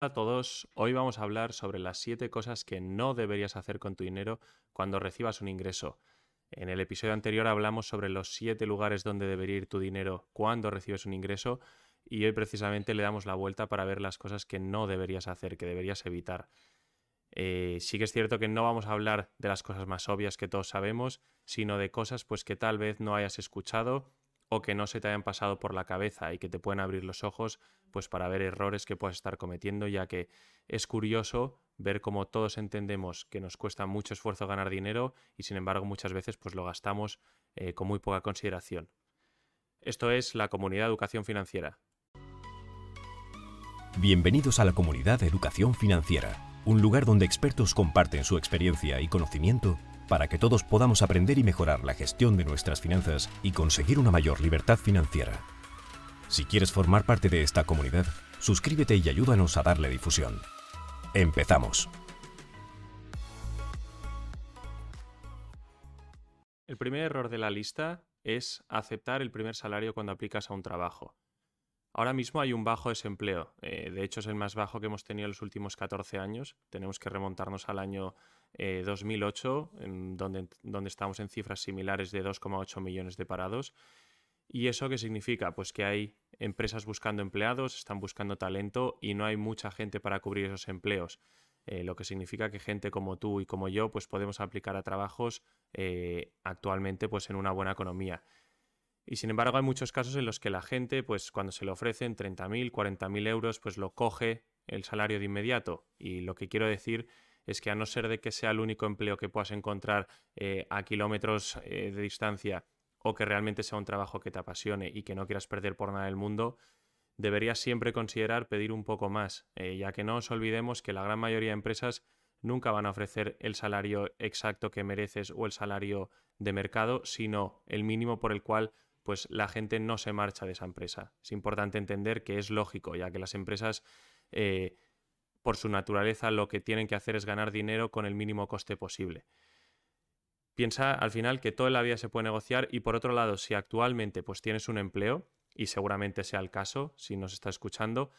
Hola a todos, hoy vamos a hablar sobre las 7 cosas que no deberías hacer con tu dinero cuando recibas un ingreso. En el episodio anterior hablamos sobre los 7 lugares donde debería ir tu dinero cuando recibes un ingreso y hoy precisamente le damos la vuelta para ver las cosas que no deberías hacer, que deberías evitar. Eh, sí que es cierto que no vamos a hablar de las cosas más obvias que todos sabemos, sino de cosas pues que tal vez no hayas escuchado o que no se te hayan pasado por la cabeza y que te pueden abrir los ojos pues para ver errores que puedas estar cometiendo, ya que es curioso ver cómo todos entendemos que nos cuesta mucho esfuerzo ganar dinero y sin embargo muchas veces pues lo gastamos eh, con muy poca consideración. Esto es la comunidad de educación financiera. Bienvenidos a la comunidad de educación financiera, un lugar donde expertos comparten su experiencia y conocimiento para que todos podamos aprender y mejorar la gestión de nuestras finanzas y conseguir una mayor libertad financiera. Si quieres formar parte de esta comunidad, suscríbete y ayúdanos a darle difusión. Empezamos. El primer error de la lista es aceptar el primer salario cuando aplicas a un trabajo. Ahora mismo hay un bajo desempleo, eh, de hecho es el más bajo que hemos tenido en los últimos 14 años, tenemos que remontarnos al año 2008, eh, en donde, donde estamos en cifras similares de 2,8 millones de parados. ¿Y eso qué significa? Pues que hay empresas buscando empleados, están buscando talento y no hay mucha gente para cubrir esos empleos. Eh, lo que significa que gente como tú y como yo pues podemos aplicar a trabajos eh, actualmente pues en una buena economía. Y sin embargo hay muchos casos en los que la gente pues cuando se le ofrecen 30.000, 40.000 euros pues lo coge el salario de inmediato. Y lo que quiero decir es que a no ser de que sea el único empleo que puedas encontrar eh, a kilómetros eh, de distancia o que realmente sea un trabajo que te apasione y que no quieras perder por nada del mundo, deberías siempre considerar pedir un poco más, eh, ya que no os olvidemos que la gran mayoría de empresas nunca van a ofrecer el salario exacto que mereces o el salario de mercado, sino el mínimo por el cual pues la gente no se marcha de esa empresa. Es importante entender que es lógico, ya que las empresas por su naturaleza lo que tienen que hacer es ganar dinero con el mínimo coste posible. Piensa al final que toda la vida se puede negociar y por otro lado, si actualmente pues tienes un empleo, y seguramente sea el caso si nos está escuchando,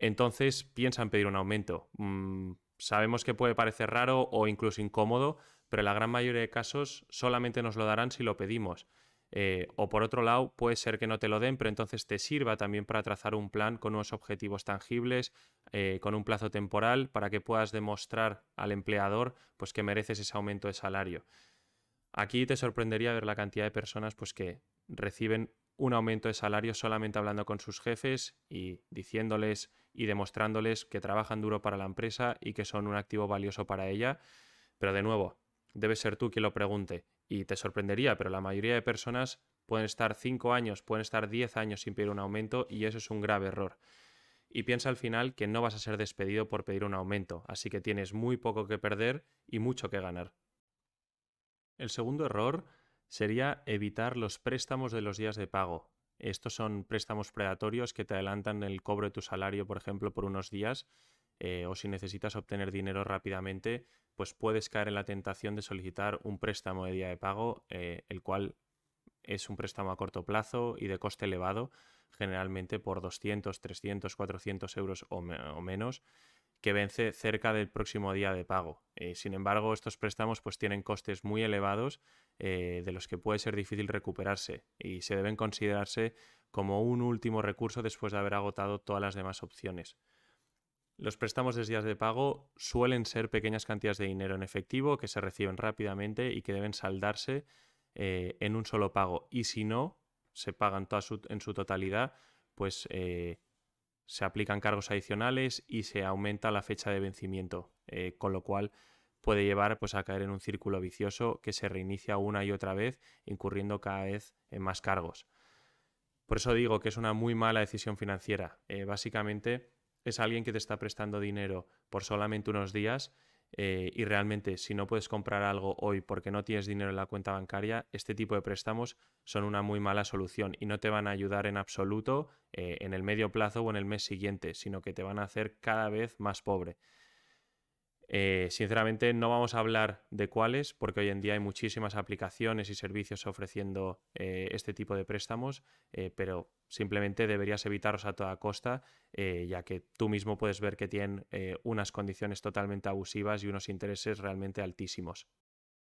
entonces piensa en pedir un aumento. Mm, sabemos que puede parecer raro o incluso incómodo, pero en la gran mayoría de casos solamente nos lo darán si lo pedimos. Eh, o por otro lado, puede ser que no te lo den, pero entonces te sirva también para trazar un plan con unos objetivos tangibles, eh, con un plazo temporal, para que puedas demostrar al empleador pues, que mereces ese aumento de salario. Aquí te sorprendería ver la cantidad de personas pues, que reciben un aumento de salario solamente hablando con sus jefes y diciéndoles y demostrándoles que trabajan duro para la empresa y que son un activo valioso para ella. Pero de nuevo, debes ser tú quien lo pregunte y te sorprendería, pero la mayoría de personas pueden estar 5 años, pueden estar 10 años sin pedir un aumento y eso es un grave error. Y piensa al final que no vas a ser despedido por pedir un aumento, así que tienes muy poco que perder y mucho que ganar. El segundo error sería evitar los préstamos de los días de pago. Estos son préstamos predatorios que te adelantan el cobro de tu salario, por ejemplo, por unos días, eh, o si necesitas obtener dinero rápidamente, pues puedes caer en la tentación de solicitar un préstamo de día de pago, eh, el cual es un préstamo a corto plazo y de coste elevado, generalmente por 200, 300, 400 euros o, menos, que vence cerca del próximo día de pago. Eh, sin embargo, estos préstamos pues tienen costes muy elevados de los que puede ser difícil recuperarse y se deben considerarse como un último recurso después de haber agotado todas las demás opciones. Los préstamos de días de pago suelen ser pequeñas cantidades de dinero en efectivo que se reciben rápidamente y que deben saldarse eh, en un solo pago. Y si no, se pagan en su totalidad, pues eh, se aplican cargos adicionales y se aumenta la fecha de vencimiento, eh, con lo cual puede llevar pues, a caer en un círculo vicioso que se reinicia una y otra vez, incurriendo cada vez en más cargos. Por eso digo que es una muy mala decisión financiera. básicamente, es alguien que te está prestando dinero por solamente unos días eh, y realmente si no puedes comprar algo hoy porque no tienes dinero en la cuenta bancaria, este tipo de préstamos son una muy mala solución y no te van a ayudar en absoluto eh, en el medio plazo o en el mes siguiente, sino que te van a hacer cada vez más pobre. Eh, sinceramente no vamos a hablar de cuáles porque hoy en día hay muchísimas aplicaciones y servicios ofreciendo eh, este tipo de préstamos, eh, pero simplemente deberías evitarlos a toda costa ya que tú mismo puedes ver que tienen unas condiciones totalmente abusivas y unos intereses realmente altísimos.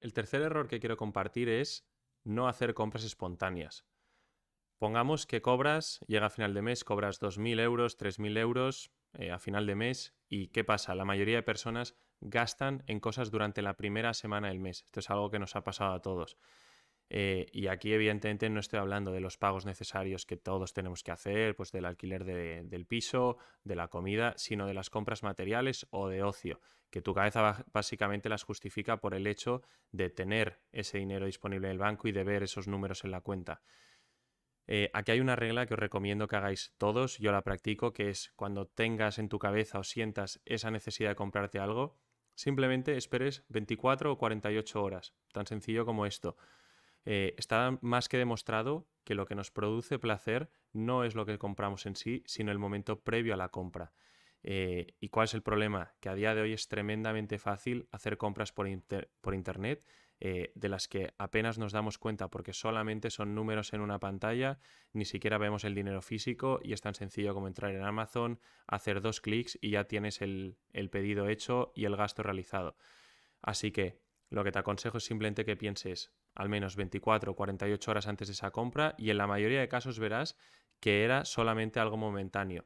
El tercer error que quiero compartir es no hacer compras espontáneas. Pongamos que cobras, llega a final de mes, cobras 2.000 euros, 3.000 euros a final de mes y ¿qué pasa? La mayoría de personas gastan en cosas durante la primera semana del mes. Esto es algo que nos ha pasado a todos. Eh, y aquí evidentemente no estoy hablando de los pagos necesarios que todos tenemos que hacer, pues del alquiler del piso, de la comida, sino de las compras materiales o de ocio, que tu cabeza básicamente las justifica por el hecho de tener ese dinero disponible en el banco y de ver esos números en la cuenta. Eh, aquí hay una regla que os recomiendo que hagáis todos, yo la practico, que es cuando tengas en tu cabeza o sientas esa necesidad de comprarte algo, Simplemente esperes 24 o 48 horas, tan sencillo como esto. Eh, está más que demostrado que lo que nos produce placer no es lo que compramos en sí, sino el momento previo a la compra. Eh, ¿Y cuál es el problema? Que a día de hoy es tremendamente fácil hacer compras por, por Internet eh, de las que apenas nos damos cuenta porque solamente son números en una pantalla, ni siquiera vemos el dinero físico y es tan sencillo como entrar en Amazon, hacer dos clics y ya tienes el, el pedido hecho y el gasto realizado. Así que lo que te aconsejo es simplemente que pienses al menos 24 o 48 horas antes de esa compra y en la mayoría de casos verás que era solamente algo momentáneo.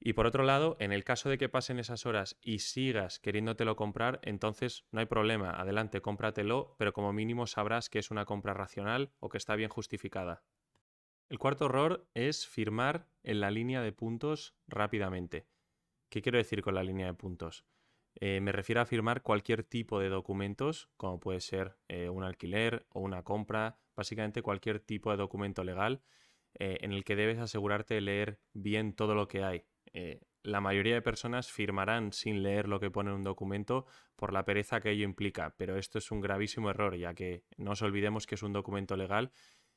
Y por otro lado, en el caso de que pasen esas horas y sigas queriéndotelo comprar, entonces no hay problema, adelante, cómpratelo, pero como mínimo sabrás que es una compra racional o que está bien justificada. El cuarto error es firmar en la línea de puntos rápidamente. ¿Qué quiero decir con la línea de puntos? Eh, me refiero a firmar cualquier tipo de documentos, como puede ser eh, un alquiler o una compra, básicamente cualquier tipo de documento legal eh, en el que debes asegurarte de leer bien todo lo que hay. Eh, la mayoría de personas firmarán sin leer lo que pone en un documento por la pereza que ello implica, pero esto es un gravísimo error, ya que no os olvidemos que es un documento legal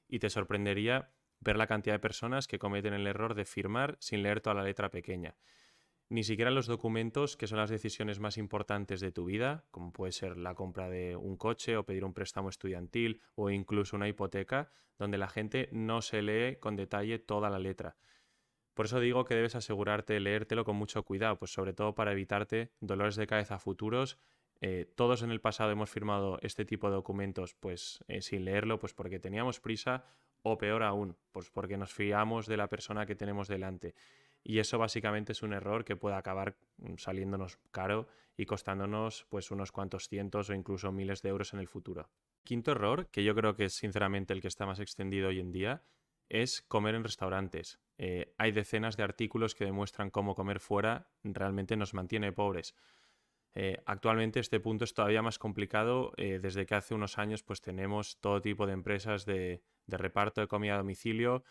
y te sorprendería ver la cantidad de personas que cometen el error de firmar sin leer toda la letra pequeña. Ni siquiera los documentos que son las decisiones más importantes de tu vida, como puede ser la compra de un coche o pedir un préstamo estudiantil o incluso una hipoteca, donde la gente no se lee con detalle toda la letra. Por eso digo que debes asegurarte de leértelo con mucho cuidado, pues sobre todo para evitarte dolores de cabeza futuros. Eh, todos en el pasado hemos firmado este tipo de documentos pues eh, sin leerlo, pues porque teníamos prisa o peor aún, pues porque nos fiamos de la persona que tenemos delante. Y eso básicamente es un error que puede acabar mm, saliéndonos caro y costándonos pues unos cuantos cientos o incluso miles de euros en el futuro. Quinto error, que yo creo que es sinceramente el que está más extendido hoy en día, es comer en restaurantes. Eh, hay decenas de artículos que demuestran cómo comer fuera realmente nos mantiene pobres. Eh, actualmente este punto es todavía más complicado eh, desde que hace unos años pues tenemos todo tipo de empresas de, reparto de comida a domicilio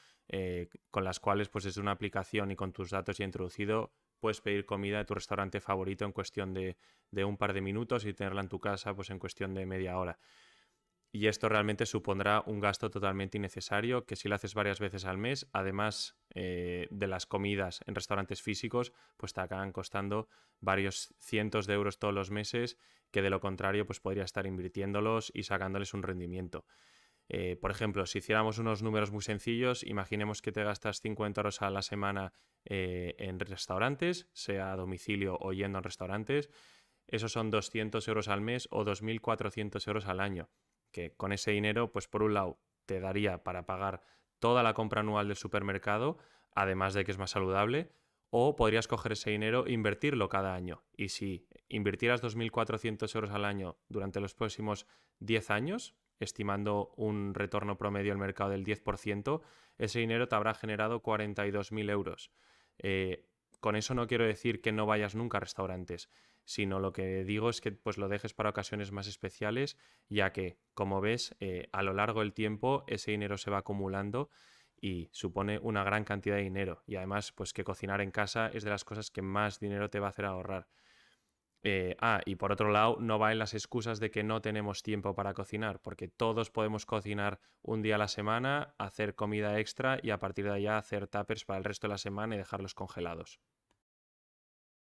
con las cuales pues desde una aplicación y con tus datos ya introducido puedes pedir comida de tu restaurante favorito en cuestión de, de, un par de minutos y tenerla en tu casa pues en cuestión de media hora. Y esto realmente supondrá un gasto totalmente innecesario que si lo haces varias veces al mes, además eh, de las comidas en restaurantes físicos, pues te acaban costando varios cientos de euros todos los meses, que de lo contrario pues podría estar invirtiéndolos y sacándoles un rendimiento. Eh, por ejemplo, si hiciéramos unos números muy sencillos, imaginemos que te gastas 50 euros a la semana eh, en restaurantes, sea a domicilio o yendo a restaurantes, esos son 200 euros al mes o 2.400 euros al año que con ese dinero, pues por un lado, te daría para pagar toda la compra anual del supermercado, además de que es más saludable, o podrías coger ese dinero e invertirlo cada año. Y si invirtieras 2.400 euros al año durante los próximos 10 años, estimando un retorno promedio al mercado del 10%, ese dinero te habrá generado 42.000 euros. Eh, con eso no quiero decir que no vayas nunca a restaurantes, sino lo que digo es que pues lo dejes para ocasiones más especiales, ya que, como ves, eh, a lo largo del tiempo ese dinero se va acumulando y supone una gran cantidad de dinero. Y además, pues que cocinar en casa es de las cosas que más dinero te va a hacer ahorrar. Eh, ah, y por otro lado, no va en las excusas de que no tenemos tiempo para cocinar, porque todos podemos cocinar un día a la semana, hacer comida extra y a partir de allá hacer tuppers para el resto de la semana y dejarlos congelados.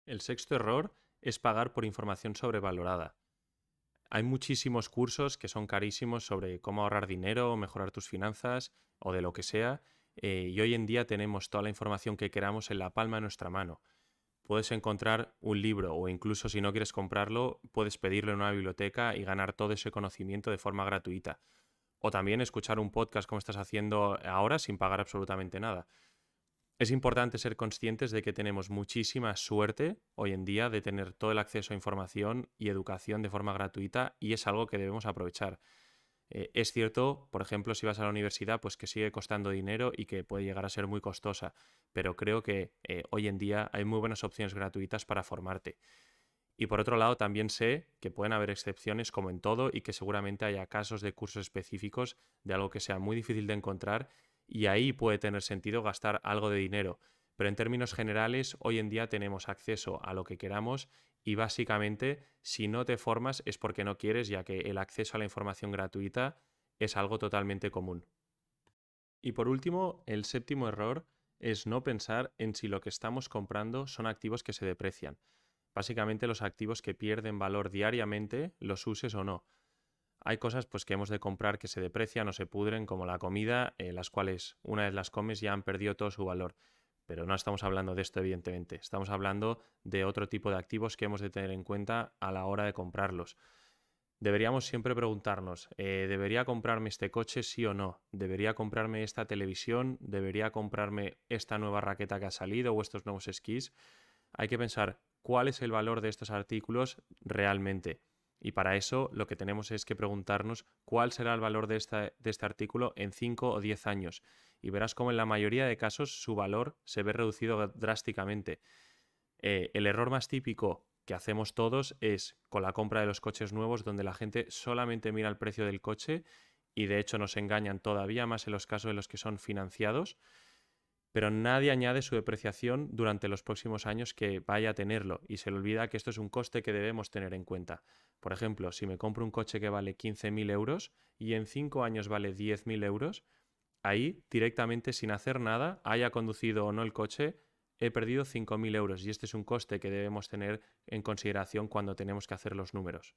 El sexto error es pagar por información sobrevalorada. Hay muchísimos cursos que son carísimos sobre cómo ahorrar dinero, mejorar tus finanzas o de lo que sea, eh, y hoy en día tenemos toda la información que queramos en la palma de nuestra mano. Puedes encontrar un libro o incluso si no quieres comprarlo, puedes pedirlo en una biblioteca y ganar todo ese conocimiento de forma gratuita. O también escuchar un podcast como estás haciendo ahora sin pagar absolutamente nada. Es importante ser conscientes de que tenemos muchísima suerte hoy en día de tener todo el acceso a información y educación de forma gratuita y es algo que debemos aprovechar. Eh, es cierto, por ejemplo, si vas a la universidad, pues que sigue costando dinero y que puede llegar a ser muy costosa, pero creo que eh, hoy en día hay muy buenas opciones gratuitas para formarte. Y por otro lado, también sé que pueden haber excepciones como en todo y que seguramente haya casos de cursos específicos de algo que sea muy difícil de encontrar y ahí puede tener sentido gastar algo de dinero. Pero en términos generales, hoy en día tenemos acceso a lo que queramos y básicamente si no te formas es porque no quieres, ya que el acceso a la información gratuita es algo totalmente común. Y por último, el séptimo error es no pensar en si lo que estamos comprando son activos que se deprecian. Básicamente los activos que pierden valor diariamente, los uses o no. Hay cosas pues, que hemos de comprar que se deprecian o se pudren, como la comida, eh, las cuales una vez las comes ya han perdido todo su valor. Pero no estamos hablando de esto, evidentemente. Estamos hablando de otro tipo de activos que hemos de tener en cuenta a la hora de comprarlos. Deberíamos siempre preguntarnos, eh, ¿debería comprarme este coche sí o no? ¿Debería comprarme esta televisión? ¿Debería comprarme esta nueva raqueta que ha salido o estos nuevos esquís? Hay que pensar cuál es el valor de estos artículos realmente. Y para eso lo que tenemos es que preguntarnos cuál será el valor de, este artículo en 5 o 10 años. Y verás cómo en la mayoría de casos su valor se ve reducido drásticamente. Eh, el error más típico que hacemos todos es con la compra de los coches nuevos donde la gente solamente mira el precio del coche y de hecho nos engañan todavía más en los casos de los que son financiados pero nadie añade su depreciación durante los próximos años que vaya a tenerlo y se le olvida que esto es un coste que debemos tener en cuenta. Por ejemplo, si me compro un coche que vale 15.000 euros y en 5 años vale 10.000 euros, ahí directamente sin hacer nada, haya conducido o no el coche, he perdido 5.000 euros y este es un coste que debemos tener en consideración cuando tenemos que hacer los números.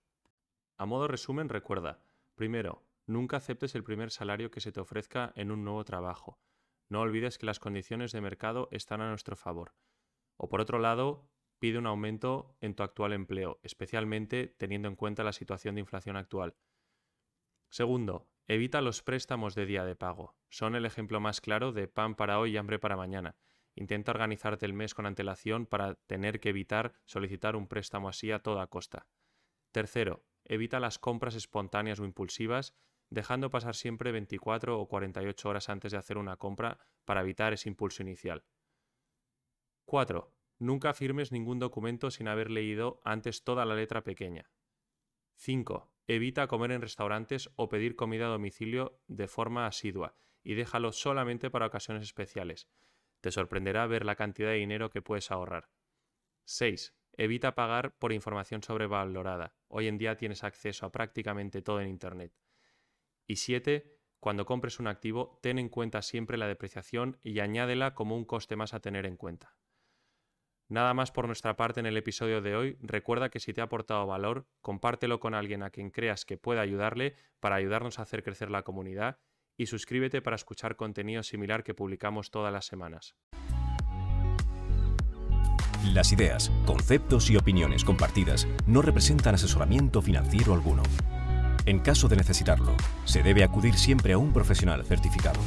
A modo resumen, recuerda, primero, nunca aceptes el primer salario que se te ofrezca en un nuevo trabajo. No olvides que las condiciones de mercado están a nuestro favor. O por otro lado, pide un aumento en tu actual empleo, especialmente teniendo en cuenta la situación de inflación actual. Segundo, evita los préstamos de día de pago. Son el ejemplo más claro de pan para hoy y hambre para mañana. Intenta organizarte el mes con antelación para tener que evitar solicitar un préstamo así a toda costa. Tercero, evita las compras espontáneas o impulsivas dejando pasar siempre 24 o 48 horas antes de hacer una compra para evitar ese impulso inicial. 4. Nunca firmes ningún documento sin haber leído antes toda la letra pequeña. 5. Evita comer en restaurantes o pedir comida a domicilio de forma asidua y déjalo solamente para ocasiones especiales. Te sorprenderá ver la cantidad de dinero que puedes ahorrar. 6. Evita pagar por información sobrevalorada. Hoy en día tienes acceso a prácticamente todo en Internet. Y siete, cuando compres un activo, ten en cuenta siempre la depreciación y añádela como un coste más a tener en cuenta. Nada más por nuestra parte en el episodio de hoy. Recuerda que si te ha aportado valor, compártelo con alguien a quien creas que pueda ayudarle para ayudarnos a hacer crecer la comunidad y suscríbete para escuchar contenido similar que publicamos todas las semanas. Las ideas, conceptos y opiniones compartidas no representan asesoramiento financiero alguno. En caso de necesitarlo, se debe acudir siempre a un profesional certificado.